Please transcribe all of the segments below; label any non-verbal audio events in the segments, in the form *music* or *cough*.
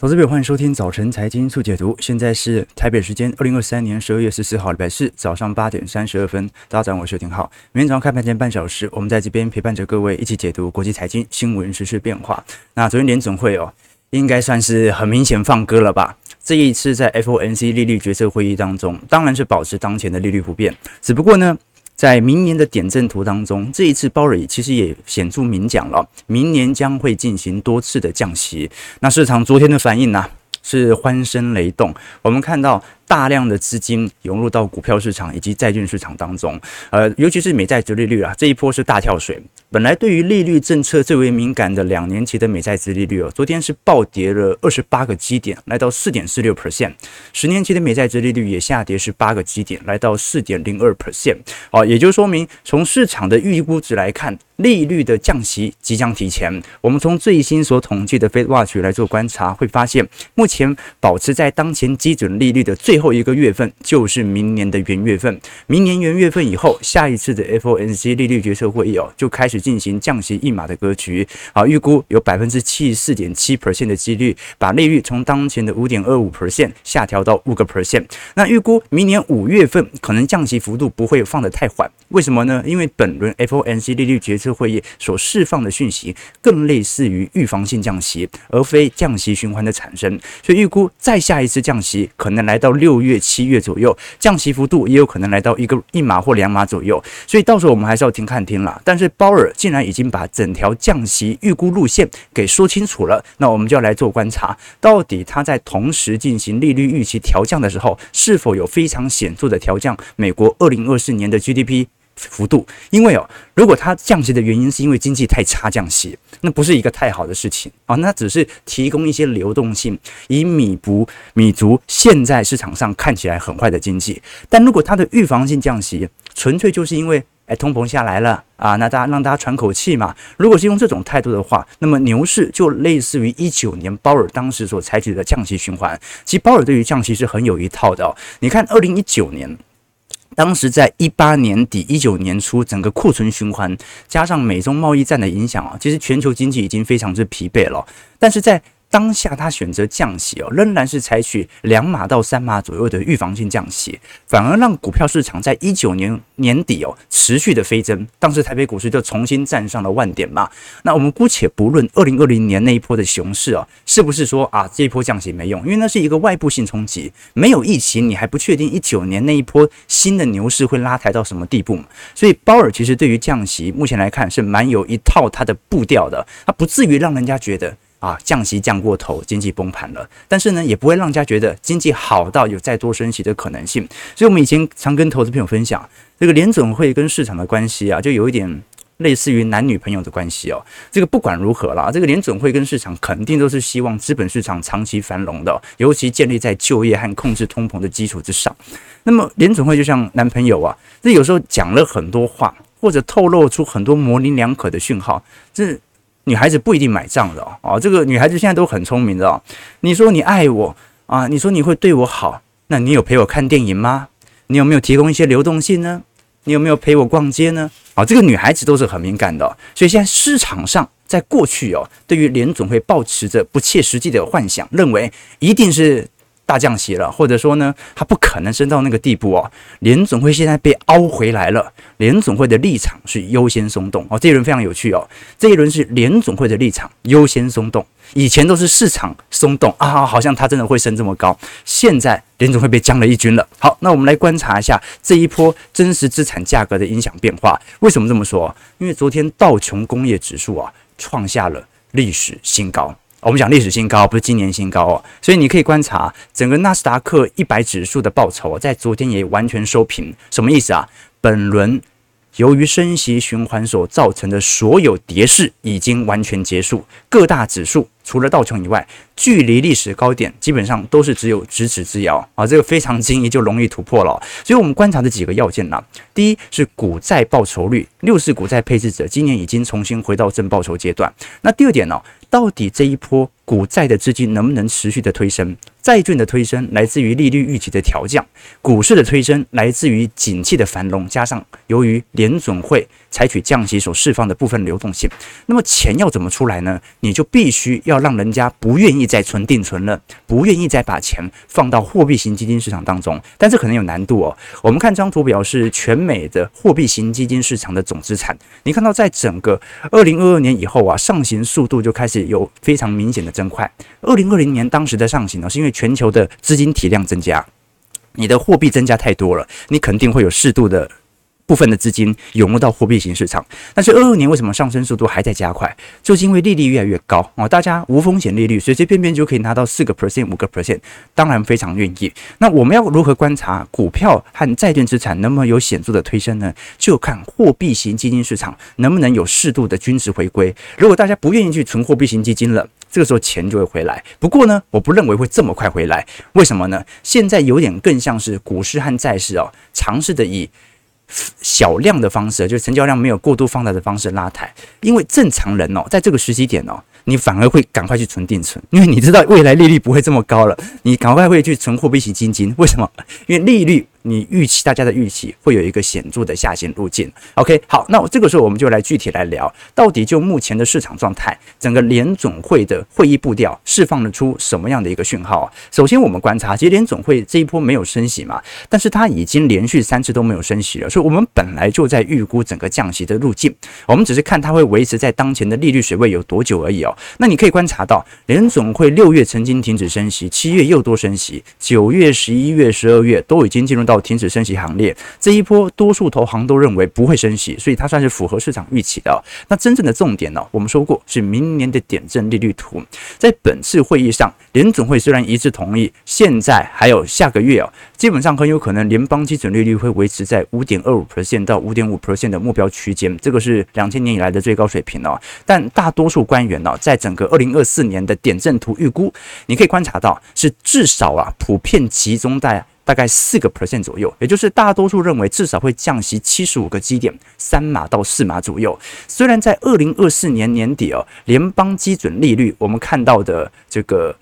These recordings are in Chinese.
投资朋友，欢迎收听早晨财经速解读。现在是台北时间二零二三年十二月十四号礼拜四早上八点三十二分。大家早上好，我是廷浩。明天早上开盘前半小时，我们在这边陪伴着各位一起解读国际财经新闻、时事变化。那昨天联总会哦，应该算是很明显放歌了吧？这一次在 FOMC 利率决策会议当中，当然是保持当前的利率不变。只不过呢，在明年的点阵图当中，这一次鲍尔其实也显著明讲了，明年将会进行多次的降息。那市场昨天的反应呢、是欢声雷动。我们看到。大量的资金涌入到股票市场以及债券市场当中，呃，尤其是美债折利率啊，这一波是大跳水。本来对于利率政策最为敏感的两年期的美债殖利率哦，昨天是暴跌了二十八个基点，来到四点四六 percent。十年期的美债殖利率也下跌十八个基点，来到四点零二 percent。哦，也就说明从市场的预估值来看，利率的降息即将提前。我们从最新所统计的 Fed Watch 来做观察，会发现目前保持在当前基准利率的最。后一个月份就是明年的元月份，明年元月份以后，下一次的 FOMC 利率决策会议哦，就开始进行降息一码的格局。啊，预估有百分之七十四点七 percent 的几率把利率从当前的五点二五 percent 下调到五个 percent。那预估明年五月份可能降息幅度不会放得太缓，为什么呢？因为本轮 FOMC 利率决策会议所释放的讯息更类似于预防性降息，而非降息循环的产生，所以预估再下一次降息可能来到六。月、七月左右，降息幅度也有可能来到一个一码或两码左右，所以到时候我们还是要听看听啦。但是鲍尔竟然已经把整条降息预估路线给说清楚了，那我们就要来做观察，到底他在同时进行利率预期调降的时候，是否有非常显著的调降美国二零二四年的 GDP。幅度，因为哦，如果它降息的原因是因为经济太差降息，那不是一个太好的事情啊，那只是提供一些流动性，以弥补弥足现在市场上看起来很坏的经济。但如果它的预防性降息，纯粹就是因为哎通膨下来了啊，那大家让大家喘口气嘛。如果是用这种态度的话，那么牛市就类似于一九年鲍尔当时所采取的降息循环。其实鲍尔对于降息是很有一套的哦。你看二零一九年。当时在一八年底、一九年初，整个库存循环加上美中贸易战的影响啊，其实全球经济已经非常之疲惫了。但是在当下他选择降息哦，仍然是采取两码到三码左右的预防性降息，反而让股票市场在一九年年底哦持续的飞增，当时台北股市就重新站上了万点嘛。那我们姑且不论二零二零年那一波的熊市哦，是不是说啊这一波降息没用？因为那是一个外部性冲击，没有疫情，你还不确定一九年那一波新的牛市会拉抬到什么地步嘛。所以鲍尔其实对于降息目前来看是蛮有一套他的步调的，他不至于让人家觉得。啊，降息降过头，经济崩盘了。但是呢，也不会让人家觉得经济好到有再多升息的可能性。所以，我们以前常跟投资朋友分享，这个联准会跟市场的关系啊，就有一点类似于男女朋友的关系哦。这个不管如何啦，这个联准会跟市场肯定都是希望资本市场长期繁荣的，尤其建立在就业和控制通膨的基础之上。那么，联准会就像男朋友啊，这有时候讲了很多话，或者透露出很多模棱两可的讯号，这。女孩子不一定买账的哦，这个女孩子现在都很聪明的哦。你说你爱我啊，你说你会对我好，那你有陪我看电影吗？你有没有提供一些流动性呢？你有没有陪我逛街呢？啊，这个女孩子都是很敏感的，所以现在市场上在过去哦，对于联总会抱持着不切实际的幻想，认为一定是。大降息了，或者说呢，它不可能升到那个地步哦。联总会现在被凹回来了，联总会的立场是优先松动哦。这一轮非常有趣哦，这一轮是联总会的立场优先松动，以前都是市场松动啊，好像它真的会升这么高。现在联总会被降了一军了。好，那我们来观察一下这一波真实资产价格的影响变化。为什么这么说？因为昨天道琼工业指数啊创下了历史新高。我们讲历史新高，不是今年新高哦，所以你可以观察整个纳斯达克一百指数的报酬，在昨天也完全收平。什么意思啊？本轮由于升息循环所造成的所有跌势已经完全结束，各大指数。除了道琼以外，距离历史高点基本上都是只有咫尺之遥啊！这个非常轻易就容易突破了。所以，我们观察的几个要件呢，第一是股债报酬率，六四股债配置者今年已经重新回到正报酬阶段。那第二点呢，到底这一波股债的资金能不能持续的推升？债券的推升来自于利率预期的调降，股市的推升来自于景气的繁荣，加上由于联准会采取降息所释放的部分流动性。那么钱要怎么出来呢？你就必须要让人家不愿意再存定存了，不愿意再把钱放到货币型基金市场当中。但这可能有难度哦。我们看这张图表是全美的货币型基金市场的总资产。你看到在整个二零二二年以后啊，上行速度就开始有非常明显的增快。二零二零年当时的上行呢，是因为全球的资金体量增加，你的货币增加太多了，你肯定会有适度的。部分的资金涌入到货币型市场，但是二二年为什么上升速度还在加快？就是因为利率越来越高啊，大家无风险利率随随便便就可以拿到四个 percent、五个 percent，当然非常愿意。那我们要如何观察股票和债券资产能不能有显著的推升呢？就看货币型基金市场能不能有适度的均值回归。如果大家不愿意去存货币型基金了，这个时候钱就会回来。不过呢，我不认为会这么快回来。为什么呢？现在有点更像是股市和债市哦，尝试的以。小量的方式，就是成交量没有过度放大的方式拉抬，因为正常人哦，在这个时机点哦，你反而会赶快去存定存，因为你知道未来利率不会这么高了，你赶快会去存货币型基金。为什么？因为利率。你预期大家的预期会有一个显著的下行路径。OK，好，那我这个时候我们就来具体来聊，到底就目前的市场状态，整个联总会的会议步调释放了出什么样的一个讯号啊？首先我们观察，其实联总会这一波没有升息嘛，但是它已经连续三次都没有升息了，所以我们本来就在预估整个降息的路径，我们只是看它会维持在当前的利率水位有多久而已哦。那你可以观察到，联总会六月曾经停止升息，七月又多升息，九月、十一月、十二月都已经进入到。停止升息行列，这一波多数投行都认为不会升息，所以它算是符合市场预期的。那真正的重点呢？我们说过是明年的点阵利率图。在本次会议上，联总会虽然一致同意，现在还有下个月哦，基本上很有可能联邦基准利率会维持在五点二五 percent 到五点五 percent 的目标区间，这个是两千年以来的最高水平哦。但大多数官员呢，在整个二零二四年的点阵图预估，你可以观察到是至少啊，普遍集中在。大概四个 percent 左右，也就是大多数认为至少会降息七十五个基点，三码到四码左右。虽然在二零二四年年底哦，联邦基准利率我们看到的这个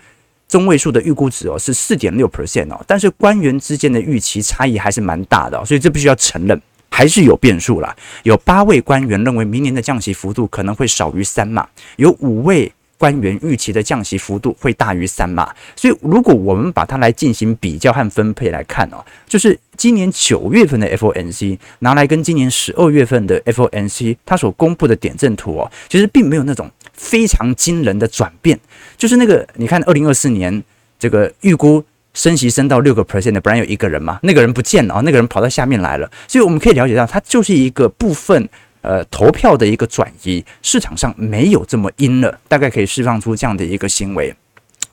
中位数的预估值哦是四点六 percent 哦，但是官员之间的预期差异还是蛮大的，所以这必须要承认还是有变数啦。有八位官员认为明年的降息幅度可能会少于三码，有五位。官员预期的降息幅度会大于三码，所以如果我们把它来进行比较和分配来看哦，就是今年九月份的 FOMC 拿来跟今年十二月份的 FOMC 它所公布的点阵图哦，其实并没有那种非常惊人的转变，就是那个你看二零二四年这个预估升息升到六个 percent 的，本来有一个人嘛，那个人不见了啊，那个人跑到下面来了，所以我们可以了解到它就是一个部分。呃，投票的一个转移，市场上没有这么阴了，大概可以释放出这样的一个行为。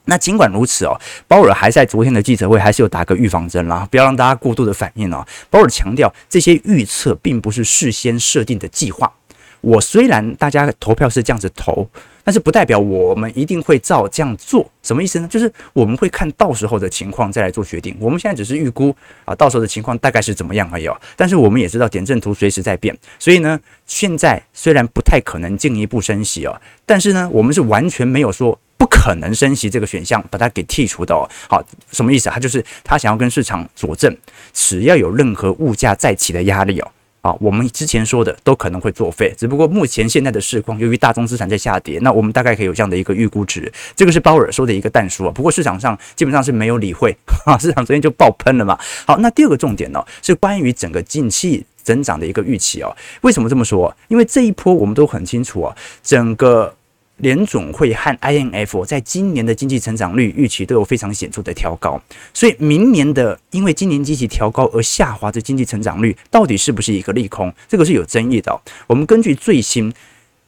那尽管如此哦，鲍尔还在昨天的记者会还是有打个预防针啦，不要让大家过度的反应哦。鲍尔强调，这些预测并不是事先设定的计划。我虽然大家投票是这样子投。但是不代表我们一定会照这样做，什么意思呢？就是我们会看到时候的情况再来做决定。我们现在只是预估啊，到时候的情况大概是怎么样而已。但是我们也知道点阵图随时在变，所以呢，现在虽然不太可能进一步升息哦，但是呢，我们是完全没有说不可能升息这个选项，把它给剔除的哦。好，什么意思？他就是他想要跟市场佐证，只要有任何物价再起的压力哦。啊，我们之前说的都可能会作废，只不过目前现在的市况，由于大宗资产在下跌，那我们大概可以有这样的一个预估值。这个是鲍尔说的一个淡书啊，不过市场上基本上是没有理会，啊，*laughs* 市场昨天就爆喷了嘛。好，那第二个重点呢，是关于整个近期增长的一个预期哦。为什么这么说？因为这一波我们都很清楚啊，整个。联总会和 IMF 在今年的经济成长率预期都有非常显著的调高，所以明年的因为今年积极调高而下滑的经济成长率到底是不是一个利空？这个是有争议的。我们根据最新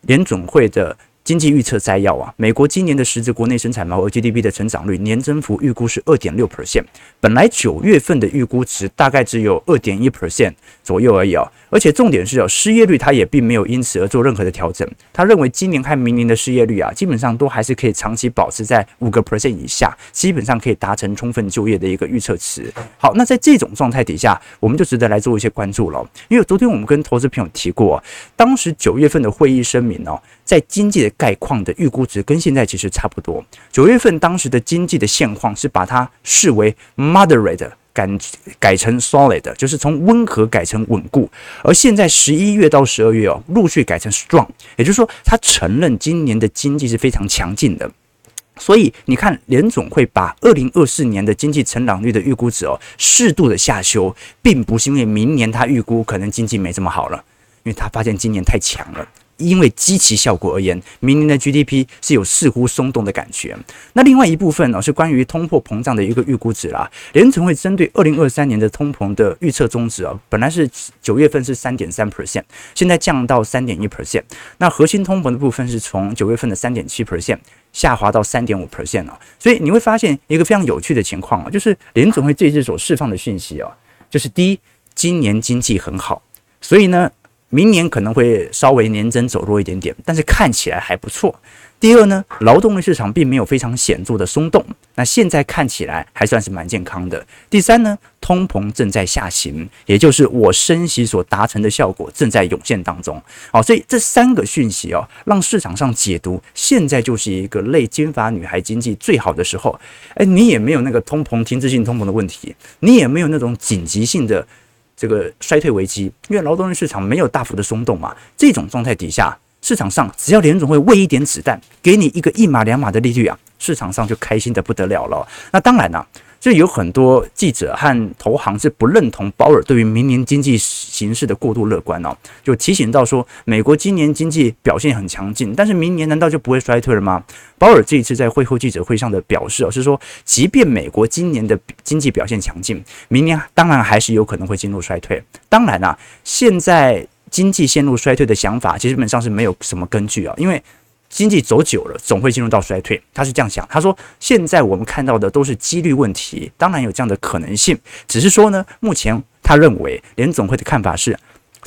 联总会的。经济预测摘要啊，美国今年的实质国内生产毛额 GDP 的成长率年增幅预估是二点六 percent，本来九月份的预估值大概只有二点一 percent 左右而已啊，而且重点是哦，失业率它也并没有因此而做任何的调整，他认为今年和明年的失业率啊，基本上都还是可以长期保持在五个 percent 以下，基本上可以达成充分就业的一个预测值。好，那在这种状态底下，我们就值得来做一些关注了，因为昨天我们跟投资朋友提过，当时九月份的会议声明哦。在经济的概况的预估值跟现在其实差不多。九月份当时的经济的现况是把它视为 moderate 改改成 solid，就是从温和改成稳固。而现在十一月到十二月哦，陆续改成 strong，也就是说，他承认今年的经济是非常强劲的。所以你看，联总会把二零二四年的经济成长率的预估值哦，适度的下修，并不是因为明年他预估可能经济没这么好了，因为他发现今年太强了。因为积极效果而言，明年的 GDP 是有似乎松动的感觉。那另外一部分呢，是关于通货膨胀的一个预估值啦。联准会针对二零二三年的通膨的预测中值啊，本来是九月份是三点三 percent，现在降到三点一 percent。那核心通膨的部分是从九月份的三点七 percent 下滑到三点五 percent 啊。所以你会发现一个非常有趣的情况啊，就是联准会这次所释放的讯息啊，就是第一，今年经济很好，所以呢。明年可能会稍微年增走弱一点点，但是看起来还不错。第二呢，劳动力市场并没有非常显著的松动，那现在看起来还算是蛮健康的。第三呢，通膨正在下行，也就是我升息所达成的效果正在涌现当中。好，所以这三个讯息哦，让市场上解读现在就是一个类金发女孩经济最好的时候。诶，你也没有那个通膨停滞性通膨的问题，你也没有那种紧急性的。这个衰退危机，因为劳动力市场没有大幅的松动嘛，这种状态底下，市场上只要联总会喂一点子弹，给你一个一码两码的利率啊，市场上就开心的不得了了。那当然了、就有很多记者和投行是不认同鲍尔对于明年经济形势的过度乐观哦，就提醒到说，美国今年经济表现很强劲，但是明年难道就不会衰退了吗？鲍尔这一次在会后记者会上的表示哦，是说，即便美国今年的经济表现强劲，明年当然还是有可能会进入衰退。当然啊，现在经济陷入衰退的想法，其实基本上是没有什么根据啊，因为。经济走久了，总会进入到衰退。他是这样想，他说：“现在我们看到的都是几率问题，当然有这样的可能性。只是说呢，目前他认为联总会的看法是，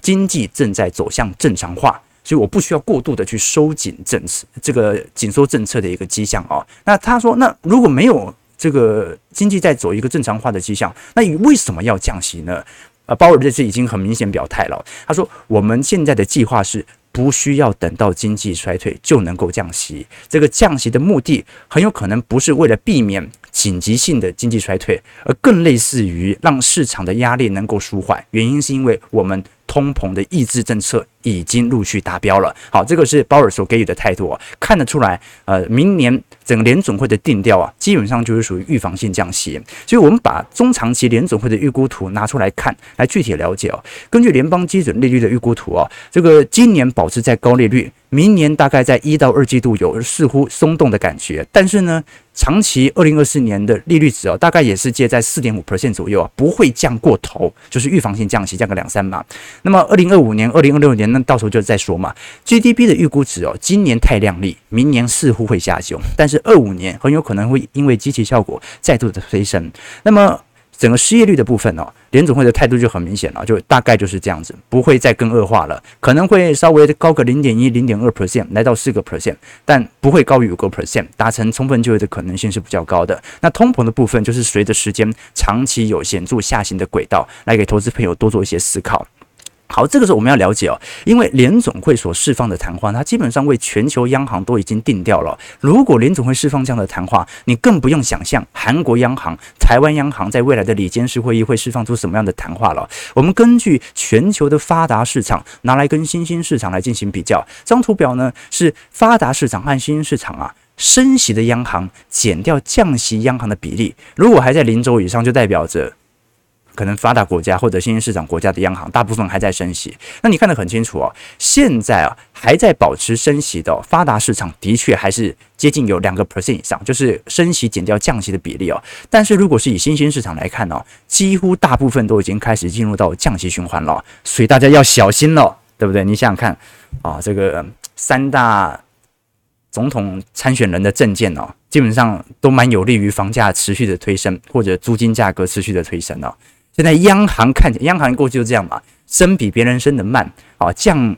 经济正在走向正常化，所以我不需要过度的去收紧政策，这个紧缩政策的一个迹象哦。那他说，那如果没有这个经济在走一个正常化的迹象，那你为什么要降息呢？呃，鲍尔这次已经很明显表态了，他说我们现在的计划是。”不需要等到经济衰退就能够降息，这个降息的目的很有可能不是为了避免紧急性的经济衰退，而更类似于让市场的压力能够舒缓。原因是因为我们通膨的抑制政策已经陆续达标了。好，这个是鲍尔所给予的态度啊，看得出来，呃，明年整个联总会的定调啊，基本上就是属于预防性降息。所以，我们把中长期联总会的预估图拿出来看，来具体了解哦。根据联邦基准利率的预估图啊，这个今年保持在高利率。明年大概在一到二季度有似乎松动的感觉，但是呢，长期二零二四年的利率值哦，大概也是介在四点五 percent 左右啊，不会降过头，就是预防性降息，降个两三码。那么二零二五年、二零二六年，那到时候就再说嘛。GDP 的预估值哦，今年太亮丽，明年似乎会下修，但是二五年很有可能会因为积极效果再度的推升。那么整个失业率的部分哦，联总会的态度就很明显了，就大概就是这样子，不会再更恶化了，可能会稍微高个零点一、零点二 percent，来到四个 percent，但不会高于五个 percent，达成充分就业的可能性是比较高的。那通膨的部分就是随着时间长期有显著下行的轨道，来给投资朋友多做一些思考。好，这个时候我们要了解哦，因为联总会所释放的谈话，它基本上为全球央行都已经定调了。如果联总会释放这样的谈话，你更不用想象韩国央行、台湾央行在未来的里监事会议会释放出什么样的谈话了。我们根据全球的发达市场拿来跟新兴市场来进行比较，这张图表呢是发达市场和新兴市场啊升息的央行减掉降息央行的比例，如果还在零轴以上，就代表着。可能发达国家或者新兴市场国家的央行，大部分还在升息。那你看得很清楚哦，现在啊还在保持升息的发达市场，的确还是接近有两个 percent 以上，就是升息减掉降息的比例哦。但是如果是以新兴市场来看呢，几乎大部分都已经开始进入到降息循环了，所以大家要小心了，对不对？你想想看啊，这个三大总统参选人的政见哦，基本上都蛮有利于房价持续的推升，或者租金价格持续的推升哦。现在央行看起来，央行过去就这样嘛，升比别人升得慢，啊，降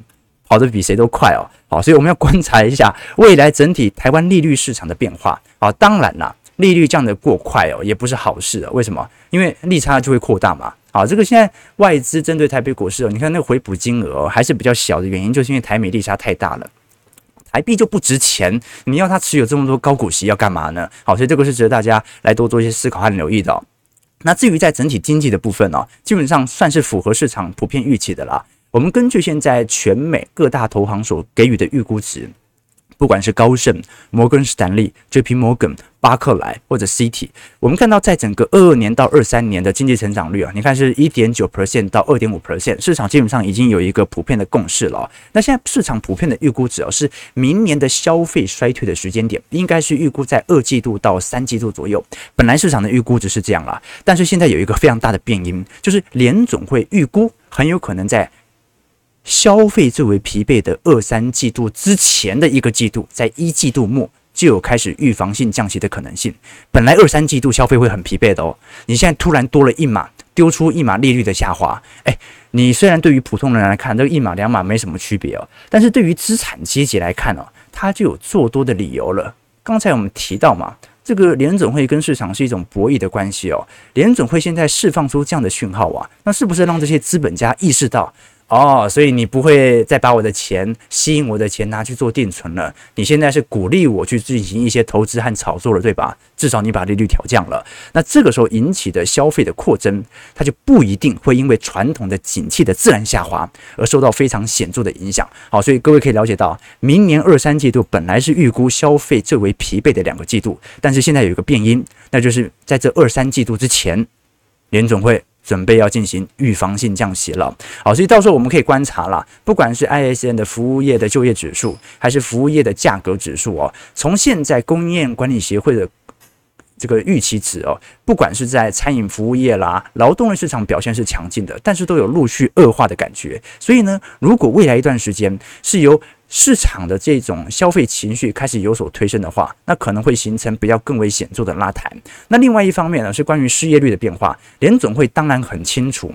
跑得比谁都快哦，好，所以我们要观察一下未来整体台湾利率市场的变化，啊，当然啦，利率降得过快哦，也不是好事的，为什么？因为利差就会扩大嘛，好，这个现在外资针对台北股市哦，你看那个回补金额还是比较小的原因，就是因为台美利差太大了。台币就不值钱，你要它持有这么多高股息要干嘛呢？好，所以这个是值得大家来多做一些思考和留意的。那至于在整体经济的部分呢，基本上算是符合市场普遍预期的啦。我们根据现在全美各大投行所给予的预估值。不管是高盛、摩根士丹利、J.P. Morgan、巴克莱或者 Citi，我们看到在整个二二年到二三年的经济成长率啊，你看是一点九 percent 到二点五 percent，市场基本上已经有一个普遍的共识了。那现在市场普遍的预估值啊，是明年的消费衰退的时间点，应该是预估在二季度到三季度左右。本来市场的预估值是这样啦，但是现在有一个非常大的变因，就是联总会预估很有可能在。消费最为疲惫的二三季度之前的一个季度，在一季度末就有开始预防性降息的可能性。本来二三季度消费会很疲惫的哦，你现在突然多了一码，丢出一码利率的下滑，诶，你虽然对于普通人来看，这个一码两码没什么区别哦，但是对于资产阶级来看哦，它就有做多的理由了。刚才我们提到嘛，这个联准会跟市场是一种博弈的关系哦，联准会现在释放出这样的讯号啊，那是不是让这些资本家意识到？哦，所以你不会再把我的钱吸引我的钱拿去做定存了。你现在是鼓励我去进行一些投资和炒作了，对吧？至少你把利率调降了。那这个时候引起的消费的扩增，它就不一定会因为传统的景气的自然下滑而受到非常显著的影响。好，所以各位可以了解到，明年二三季度本来是预估消费最为疲惫的两个季度，但是现在有一个变因，那就是在这二三季度之前，联总会。准备要进行预防性降息了，好，所以到时候我们可以观察了，不管是 ISM 的服务业的就业指数，还是服务业的价格指数哦，从现在供应链管理协会的这个预期值哦，不管是在餐饮服务业啦，劳动力市场表现是强劲的，但是都有陆续恶化的感觉，所以呢，如果未来一段时间是由市场的这种消费情绪开始有所推升的话，那可能会形成比较更为显著的拉抬。那另外一方面呢，是关于失业率的变化。联总会当然很清楚，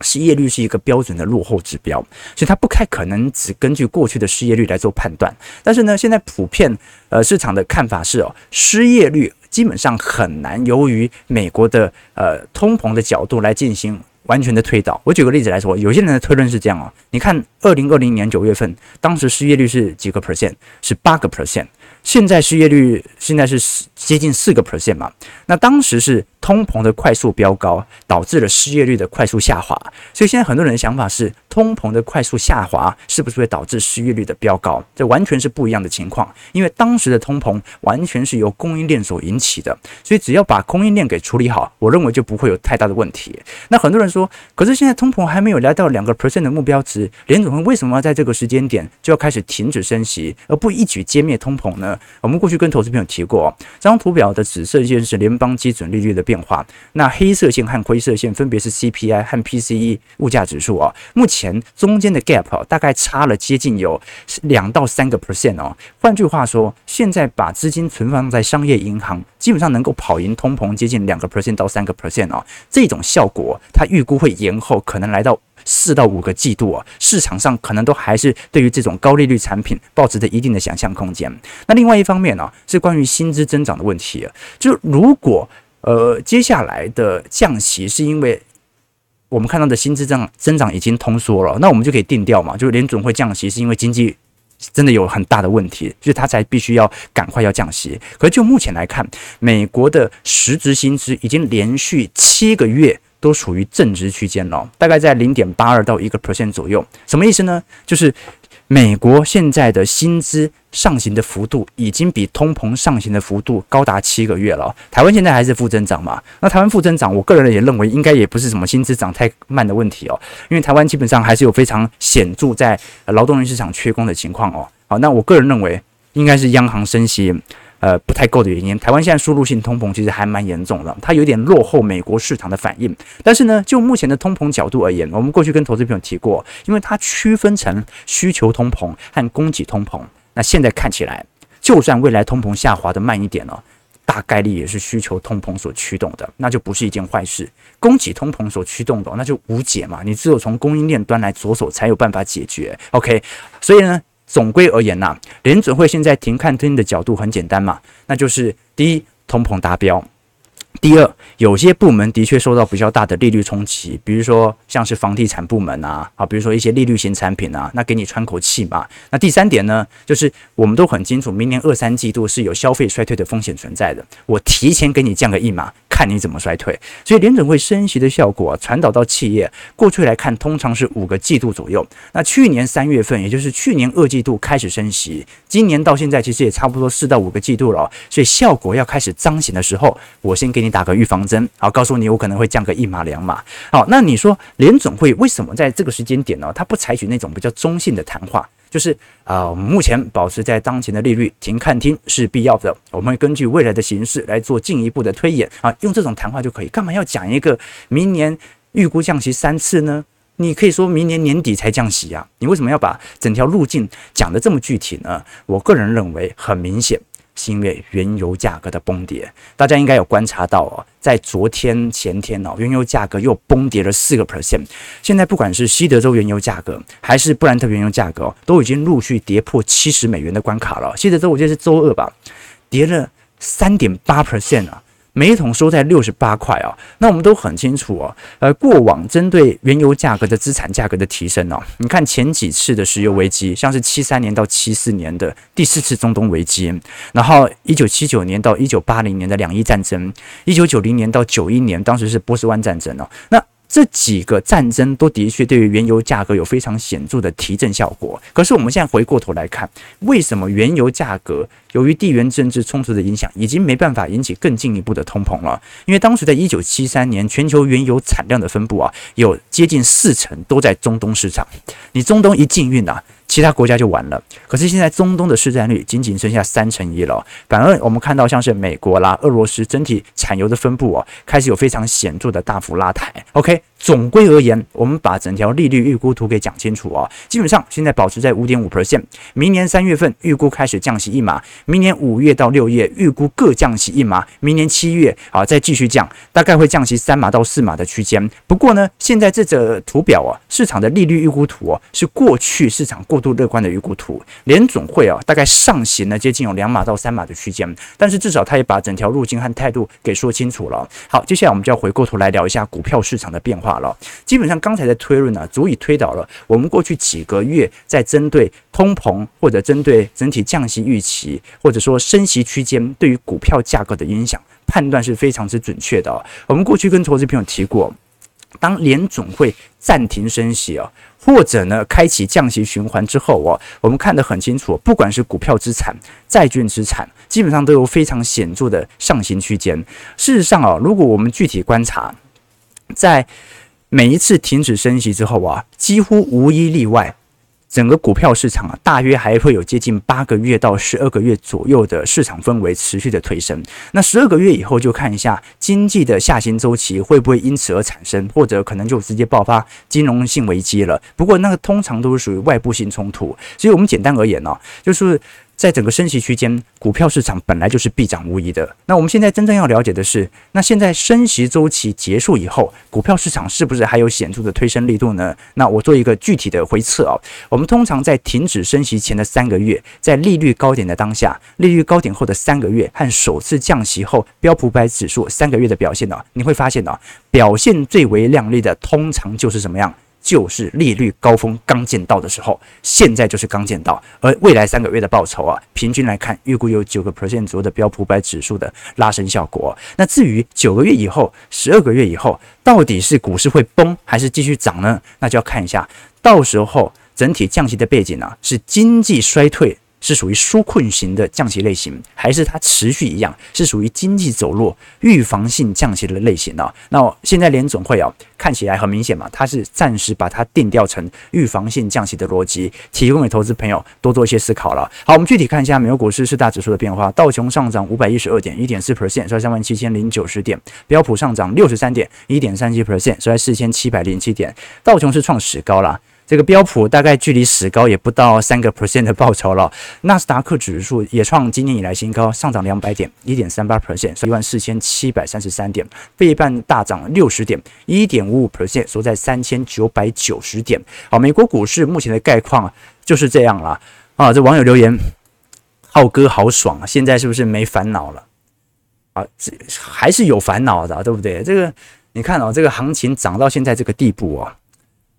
失业率是一个标准的落后指标，所以它不太可能只根据过去的失业率来做判断。但是呢，现在普遍呃市场的看法是哦，失业率基本上很难由于美国的呃通膨的角度来进行。完全的推导。我举个例子来说，有些人的推论是这样哦。你看，二零二零年九月份，当时失业率是几个 percent？是八个 percent。现在失业率现在是接近四个 percent 嘛？那当时是通膨的快速飙高，导致了失业率的快速下滑。所以现在很多人的想法是，通膨的快速下滑是不是会导致失业率的飙高？这完全是不一样的情况。因为当时的通膨完全是由供应链所引起的，所以只要把供应链给处理好，我认为就不会有太大的问题。那很多人说，可是现在通膨还没有来到两个 percent 的目标值，联准会为什么要在这个时间点就要开始停止升息，而不一举歼灭通膨呢？我们过去跟投资朋友提过，这张图表的紫色线是联邦基准利率的变变化，那黑色线和灰色线分别是 CPI 和 PCE 物价指数啊。目前中间的 gap 大概差了接近有两到三个 percent 哦。换句话说，现在把资金存放在商业银行，基本上能够跑赢通膨接近两个 percent 到三个 percent 哦。这种效果，它预估会延后，可能来到。四到五个季度啊，市场上可能都还是对于这种高利率产品抱持着一定的想象空间。那另外一方面呢，是关于薪资增长的问题。就如果呃接下来的降息是因为我们看到的薪资增增长已经通缩了，那我们就可以定调嘛，就是联准会降息是因为经济真的有很大的问题，所以他才必须要赶快要降息。可是就目前来看，美国的实质薪资已经连续七个月。都属于正值区间了，大概在零点八二到一个 percent 左右。什么意思呢？就是美国现在的薪资上行的幅度已经比通膨上行的幅度高达七个月了。台湾现在还是负增长嘛？那台湾负增长，我个人也认为应该也不是什么薪资涨太慢的问题哦，因为台湾基本上还是有非常显著在劳动力市场缺工的情况哦。好，那我个人认为应该是央行升息。呃，不太够的原因，台湾现在输入性通膨其实还蛮严重的，它有点落后美国市场的反应。但是呢，就目前的通膨角度而言，我们过去跟投资朋友提过，因为它区分成需求通膨和供给通膨。那现在看起来，就算未来通膨下滑的慢一点了，大概率也是需求通膨所驱动的，那就不是一件坏事。供给通膨所驱动的，那就无解嘛，你只有从供应链端来着手，才有办法解决。OK，所以呢。总归而言呐、啊，联准会现在停看听的角度很简单嘛，那就是第一，通膨达标；第二，有些部门的确受到比较大的利率冲击，比如说像是房地产部门啊，啊，比如说一些利率型产品啊，那给你喘口气嘛。那第三点呢，就是我们都很清楚，明年二三季度是有消费衰退的风险存在的，我提前给你降个一码。看你怎么衰退，所以联准会升息的效果传导到企业，过去来看通常是五个季度左右。那去年三月份，也就是去年二季度开始升息，今年到现在其实也差不多四到五个季度了，所以效果要开始彰显的时候，我先给你打个预防针，好，告诉你我可能会降个一码两码。好，那你说联准会为什么在这个时间点呢？它不采取那种比较中性的谈话？就是啊，我们目前保持在当前的利率停看听是必要的。我们会根据未来的形势来做进一步的推演啊，用这种谈话就可以。干嘛要讲一个明年预估降息三次呢？你可以说明年年底才降息啊，你为什么要把整条路径讲得这么具体呢？我个人认为很明显。是因为原油价格的崩跌，大家应该有观察到哦，在昨天前天哦，原油价格又崩跌了四个 percent。现在不管是西德州原油价格还是布兰特原油价格，都已经陆续跌破七十美元的关卡了。西德州我记得是周二吧，跌了三点八 percent 啊。每一桶收在六十八块啊，那我们都很清楚哦。呃，过往针对原油价格的资产价格的提升哦，你看前几次的石油危机，像是七三年到七四年的第四次中东危机，然后一九七九年到一九八零年的两伊战争，一九九零年到九一年，当时是波斯湾战争哦，那。这几个战争都的确对于原油价格有非常显著的提振效果。可是我们现在回过头来看，为什么原油价格由于地缘政治冲突的影响，已经没办法引起更进一步的通膨了？因为当时在一九七三年，全球原油产量的分布啊，有接近四成都在中东市场。你中东一禁运啊，其他国家就完了。可是现在中东的市占率仅仅剩下三成一了，反而我们看到像是美国啦、俄罗斯整体产油的分布哦，开始有非常显著的大幅拉抬。OK。总归而言，我们把整条利率预估图给讲清楚啊。基本上现在保持在五点五 percent，明年三月份预估开始降息一码，明年五月到六月预估各降息一码，明年七月啊再继续降，大概会降息三码到四码的区间。不过呢，现在这则图表啊，市场的利率预估图啊，是过去市场过度乐观的预估图。联总会啊，大概上行了接近有两码到三码的区间，但是至少他也把整条路径和态度给说清楚了。好，接下来我们就要回过头来聊一下股票市场的变化。了，基本上刚才的推论呢，足以推导了我们过去几个月在针对通膨或者针对整体降息预期，或者说升息区间对于股票价格的影响判断是非常之准确的。我们过去跟投资朋友提过，当联总会暂停升息啊，或者呢开启降息循环之后哦，我们看得很清楚，不管是股票资产、债券资产，基本上都有非常显著的上行区间。事实上啊，如果我们具体观察，在每一次停止升息之后啊，几乎无一例外，整个股票市场啊，大约还会有接近八个月到十二个月左右的市场氛围持续的推升。那十二个月以后，就看一下经济的下行周期会不会因此而产生，或者可能就直接爆发金融性危机了。不过那个通常都是属于外部性冲突，所以我们简单而言呢，就是。在整个升息区间，股票市场本来就是必涨无疑的。那我们现在真正要了解的是，那现在升息周期结束以后，股票市场是不是还有显著的推升力度呢？那我做一个具体的回测啊。我们通常在停止升息前的三个月，在利率高点的当下，利率高点后的三个月和首次降息后标普百指数三个月的表现呢，你会发现呢，表现最为亮丽的通常就是什么样？就是利率高峰刚见到的时候，现在就是刚见到，而未来三个月的报酬啊，平均来看，预估有九个 percent 左右的标普百指数的拉升效果。那至于九个月以后、十二个月以后，到底是股市会崩还是继续涨呢？那就要看一下，到时候整体降息的背景呢，是经济衰退。是属于纾困型的降息类型，还是它持续一样是属于经济走弱、预防性降息的类型呢？那现在联总会啊，看起来很明显嘛，它是暂时把它定调成预防性降息的逻辑，提供给投资朋友多做一些思考了。好，我们具体看一下美国股市四大指数的变化：道琼上涨五百一十二点，一点四 percent，收在三万七千零九十点；标普上涨六十三点，一点三七 percent，收在四千七百零七点。道琼是创史高了。这个标普大概距离史高也不到三个 percent 的报酬了。纳斯达克指数也创今年以来新高，上涨两百点，一点三八 percent，一万四千七百三十三点。费半大涨六十点，一点五五 percent，收在三千九百九十点。好，美国股市目前的概况就是这样了。啊，这网友留言，浩哥好爽啊，现在是不是没烦恼了？啊，这还是有烦恼的，对不对？这个你看哦，这个行情涨到现在这个地步哦，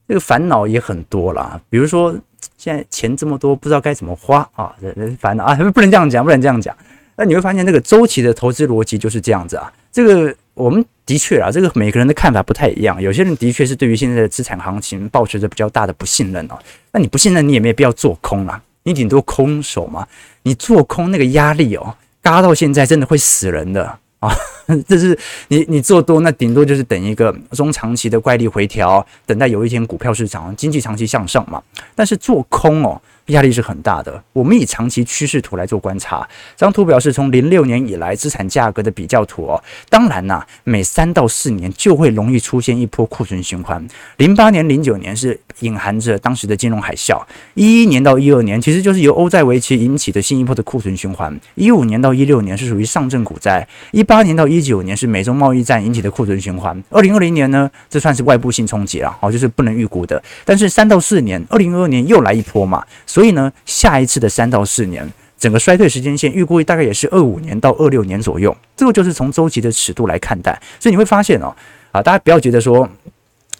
这个烦恼也很多啦。比如说现在钱这么多，不知道该怎么花啊，这烦恼啊，不能这样讲，不能这样讲。那你会发现，这个周期的投资逻辑就是这样子啊。这个我们的确啊，这个每个人的看法不太一样。有些人的确是对于现在的资产行情抱持着比较大的不信任哦。那你不信任，你也没必要做空啦，你顶多空手嘛。你做空那个压力哦。嘎到现在真的会死人的啊！*laughs* 这是你你做多，那顶多就是等一个中长期的怪力回调，等待有一天股票市场经济长期向上嘛。但是做空哦。压力是很大的。我们以长期趋势图来做观察，这张图表示从零六年以来资产价格的比较图哦。当然呐，每三到四年就会容易出现一波库存循环。零八年、零九年是隐含着当时的金融海啸，一一年到一二年其实就是由欧债危机引起的新一波的库存循环。一五年到一六年是属于上证股灾，一八年到一九年是美中贸易战引起的库存循环。二零二零年呢，这算是外部性冲击了，哦，就是不能预估的。但是三到四年，二零二二年又来一波嘛。所以呢，下一次的三到四年，整个衰退时间线预估大概也是二五年到二六年左右。这个就是从周期的尺度来看待。所以你会发现哦，啊，大家不要觉得说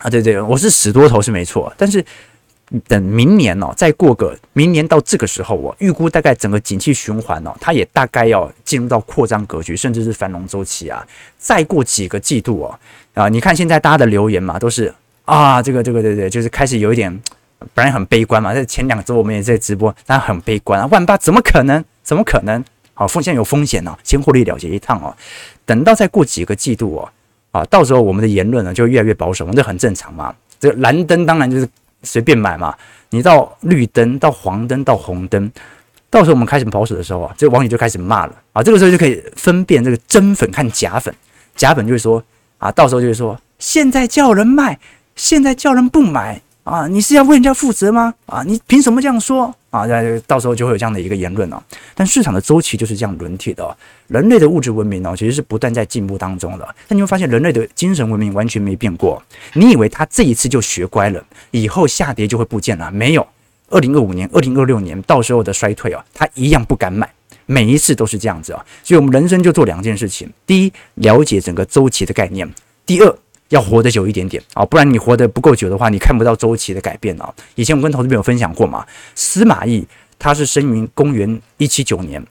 啊，对对，我是死多头是没错。但是等明年哦，再过个明年到这个时候，我预估大概整个景气循环哦，它也大概要进入到扩张格局，甚至是繁荣周期啊。再过几个季度哦，啊，你看现在大家的留言嘛，都是啊，这个这个对对，就是开始有一点。本来很悲观嘛，在前两周我们也在直播，但很悲观啊，万八怎么可能？怎么可能？好，风险有风险呢，先获利了结一趟哦。等到再过几个季度哦，啊，到时候我们的言论呢就越来越保守，这很正常嘛。这个蓝灯当然就是随便买嘛，你到绿灯、到黄灯、到红灯，到时候我们开始保守的时候啊，这网友就开始骂了啊。这个时候就可以分辨这个真粉看假粉，假粉就会说啊，到时候就会说现在叫人卖，现在叫人不买。啊，你是要为人家负责吗？啊，你凭什么这样说？啊，那到时候就会有这样的一个言论哦。但市场的周期就是这样轮替的。人类的物质文明哦，其实是不断在进步当中的。但你会发现，人类的精神文明完全没变过。你以为他这一次就学乖了，以后下跌就会不见了？没有。二零二五年、二零二六年到时候的衰退啊，他一样不敢买。每一次都是这样子啊。所以，我们人生就做两件事情：第一，了解整个周期的概念；第二。要活得久一点点啊，不然你活得不够久的话，你看不到周期的改变啊。以前我跟投资朋友分享过嘛，司马懿他是生于公元一七九年，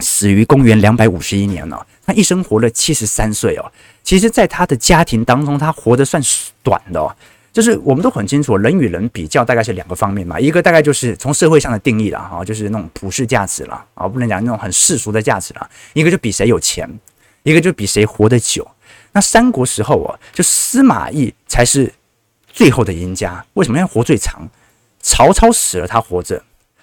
死于公元两百五十一年了，他一生活了七十三岁哦。其实，在他的家庭当中，他活得算短的哦。就是我们都很清楚，人与人比较大概是两个方面嘛，一个大概就是从社会上的定义了哈，就是那种普世价值了啊，不能讲那种很世俗的价值了。一个就比谁有钱，一个就比谁活得久。那三国时候啊，就司马懿才是最后的赢家。为什么要活最长？曹操死了，他活着；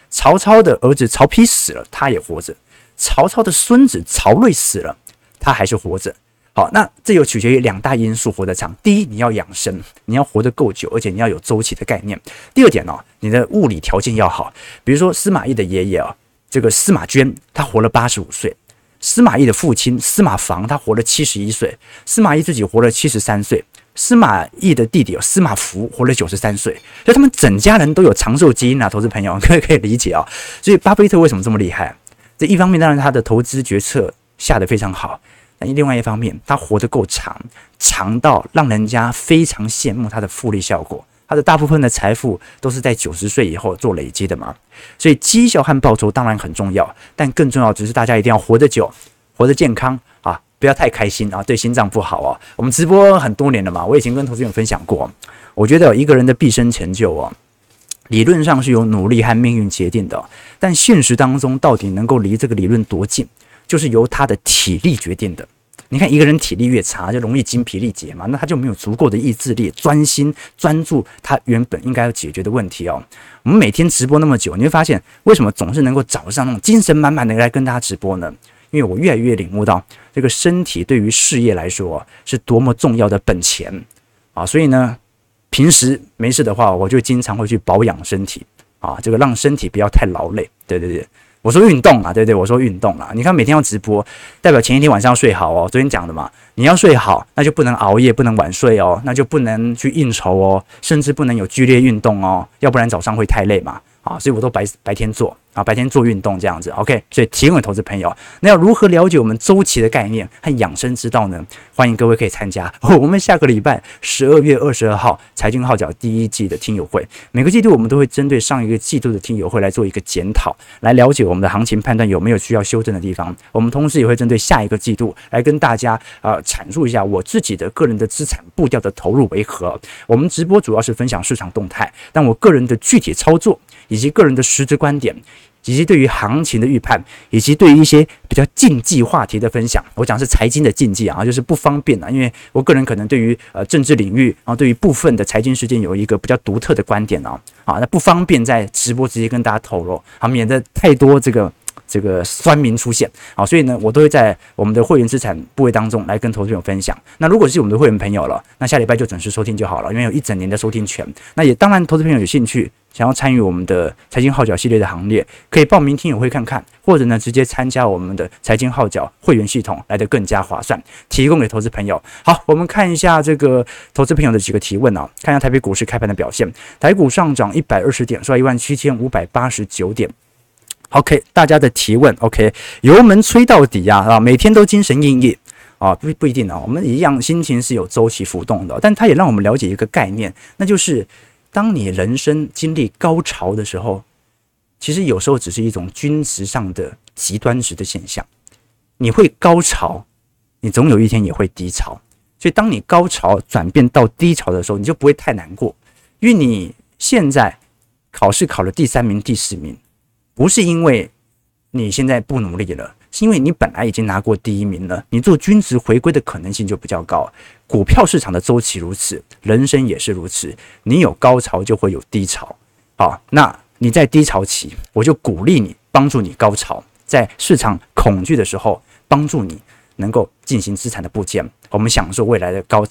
曹操的儿子曹丕死了，他也活着；曹操的孙子曹睿死了，他还是活着。好，那这又取决于两大因素活得长。第一，你要养生，你要活得够久，而且你要有周期的概念。第二点呢，你的物理条件要好。比如说司马懿的爷爷啊，这个司马涓，他活了八十五岁。司马懿的父亲司马防，他活了七十一岁；司马懿自己活了七十三岁；司马懿的弟弟司马孚活了九十三岁，所以他们整家人都有长寿基因啊！投资朋友 *laughs* 可以可以理解啊。所以巴菲特为什么这么厉害？这一方面当然他的投资决策下得非常好，但另外一方面他活得够长，长到让人家非常羡慕他的复利效果。他的大部分的财富都是在九十岁以后做累积的嘛，所以绩效和报酬当然很重要，但更重要只是大家一定要活得久，活得健康啊，不要太开心啊，对心脏不好啊。我们直播很多年了嘛，我以前跟投资人分享过，我觉得一个人的毕生成就啊，理论上是由努力和命运决定的，但现实当中到底能够离这个理论多近，就是由他的体力决定的。你看，一个人体力越差，就容易精疲力竭嘛，那他就没有足够的意志力，专心专注他原本应该要解决的问题哦。我们每天直播那么久，你会发现，为什么总是能够找上那种精神满满的来跟大家直播呢？因为我越来越领悟到，这个身体对于事业来说是多么重要的本钱啊。所以呢，平时没事的话，我就经常会去保养身体啊，这个让身体不要太劳累。对对对。我说运动啊，对对，我说运动啊。你看每天要直播，代表前一天晚上要睡好哦。昨天讲的嘛，你要睡好，那就不能熬夜，不能晚睡哦，那就不能去应酬哦，甚至不能有剧烈运动哦，要不然早上会太累嘛。啊，所以我都白白天做啊，白天做运动这样子，OK。所以提问投资朋友，那要如何了解我们周期的概念和养生之道呢？欢迎各位可以参加我们下个礼拜十二月二十二号财经号角第一季的听友会。每个季度我们都会针对上一个季度的听友会来做一个检讨，来了解我们的行情判断有没有需要修正的地方。我们同时也会针对下一个季度来跟大家啊、阐述一下我自己的个人的资产步调的投入为何。我们直播主要是分享市场动态，但我个人的具体操作以及个人的实质观点。以及对于行情的预判，以及对于一些比较禁忌话题的分享，我讲是财经的禁忌啊，就是不方便啊，因为我个人可能对于呃政治领域，然后对于部分的财经事件有一个比较独特的观点啊，啊，那不方便在直播直接跟大家透露，啊，免得太多这个这个酸民出现，啊，所以呢，我都会在我们的会员资产部位当中来跟投资朋友分享。那如果是我们的会员朋友了，那下礼拜就准时收听就好了，因为有一整年的收听权。那也当然，投资朋友有兴趣。想要参与我们的财经号角系列的行列，可以报名听友会看看，或者呢直接参加我们的财经号角会员系统，来得更加划算。提供给投资朋友。好，我们看一下这个投资朋友的几个提问啊，看一下台北股市开盘的表现，台股上涨一百二十点，收一万七千五百八十九点。OK，大家的提问 OK，油门吹到底呀啊，每天都精神奕奕啊，不不一定啊，我们一样心情是有周期浮动的，但它也让我们了解一个概念，那就是。当你人生经历高潮的时候，其实有时候只是一种均值上的极端值的现象。你会高潮，你总有一天也会低潮。所以，当你高潮转变到低潮的时候，你就不会太难过，因为你现在考试考了第三名、第四名，不是因为你现在不努力了。是因为你本来已经拿过第一名了，你做均值回归的可能性就比较高。股票市场的周期如此，人生也是如此。你有高潮就会有低潮，好，那你在低潮期，我就鼓励你，帮助你高潮。在市场恐惧的时候，帮助你能够进行资产的部件。我们享受未来的高，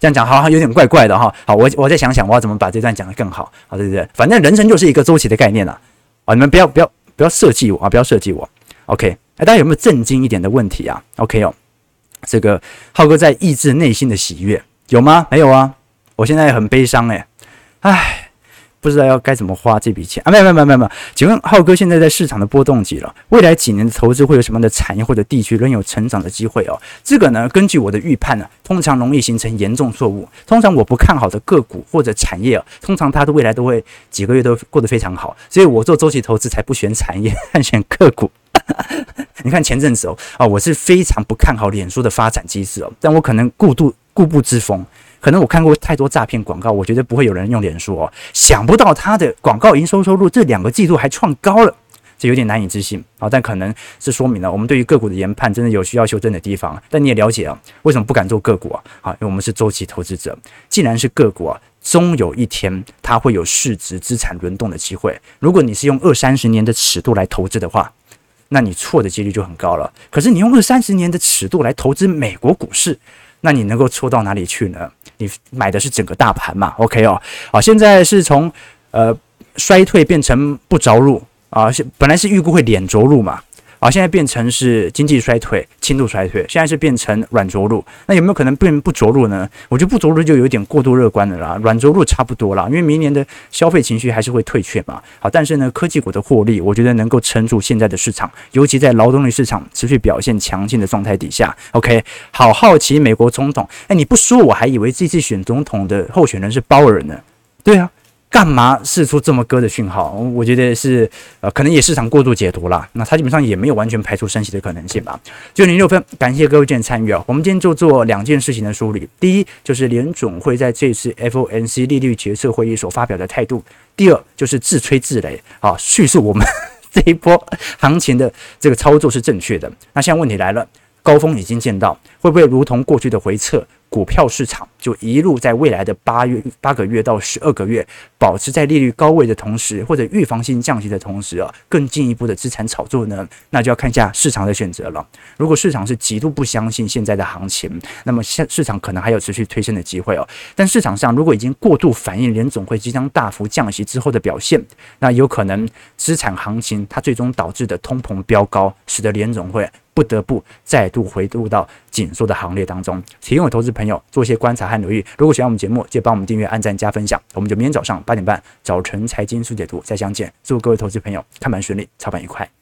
这样讲好像有点怪怪的哈。好，我我再想想，我要怎么把这段讲得更好，好对不对？反正人生就是一个周期的概念了！啊你们不要不要不要设计我啊！不要设计我，OK 哎。大家有没有震惊一点的问题啊？OK 哦，这个浩哥在抑制内心的喜悦，有吗？没有啊，我现在很悲伤哎，唉。不知道要该怎么花这笔钱啊？没有没有没有没有，请问浩哥现在在市场的波动期了，未来几年的投资会有什么样的产业或者地区仍有成长的机会哦？这个呢，根据我的预判呢，通常容易形成严重错误。通常我不看好的个股或者产业啊，通常它的未来都会几个月都过得非常好，所以我做周期投资才不选产业，*laughs* 但选个股。*laughs* 你看前阵子哦，啊，我是非常不看好脸书的发展机制哦，但我可能固度固步自封。可能我看过太多诈骗广告，我觉得不会有人用脸书哦。想不到他的广告营收收入这两个季度还创高了，这有点难以置信啊。但可能是说明了我们对于个股的研判真的有需要修正的地方。但你也了解啊，为什么不敢做个股啊？啊，因为我们是周期投资者。既然是个股啊，终有一天它会有市值资产轮动的机会。如果你是用二三十年的尺度来投资的话，那你错的几率就很高了。可是你用二三十年的尺度来投资美国股市，那你能够错到哪里去呢？你买的是整个大盘嘛？OK 哦，好，现在是从呃衰退变成不着陆啊，本来是预估会脸着陆嘛。好，现在变成是经济衰退、轻度衰退，现在是变成软着陆。那有没有可能变不着陆呢？我觉得不着陆就有点过度乐观了啦。软着陆差不多啦，因为明年的消费情绪还是会退却嘛。好，但是呢，科技股的获利，我觉得能够撑住现在的市场，尤其在劳动力市场持续表现强劲的状态底下。OK，好好奇美国总统，哎，你不说我还以为这次选总统的候选人是鲍尔呢。对啊。干嘛释出这么鸽的讯号？我觉得是呃，可能也市场过度解读了。那它基本上也没有完全排除升息的可能性吧。九点零六分，感谢各位今天参与啊。我们今天就做两件事情的梳理。第一，就是联总会在这次 FOMC 利率决策会议所发表的态度；第二，就是自吹自擂啊，叙述我们 *laughs* 这一波行情的这个操作是正确的。那现在问题来了，高峰已经见到，会不会如同过去的回撤？股票市场就一路在未来的八月八个月到十二个月，保持在利率高位的同时，或者预防性降息的同时啊，更进一步的资产炒作呢？那就要看一下市场的选择了。如果市场是极度不相信现在的行情，那么现市场可能还有持续推升的机会哦。但市场上如果已经过度反映联总会即将大幅降息之后的表现，那有可能资产行情它最终导致的通膨飙高，使得联总会不得不再度回入到紧缩的行列当中。提供给投资朋友做一些观察和留意。如果喜欢我们节目，就帮我们订阅、按赞、加分享。我们就明天早上八点半早晨财经速解读再相见。祝各位投资朋友看盘顺利，操盘愉快。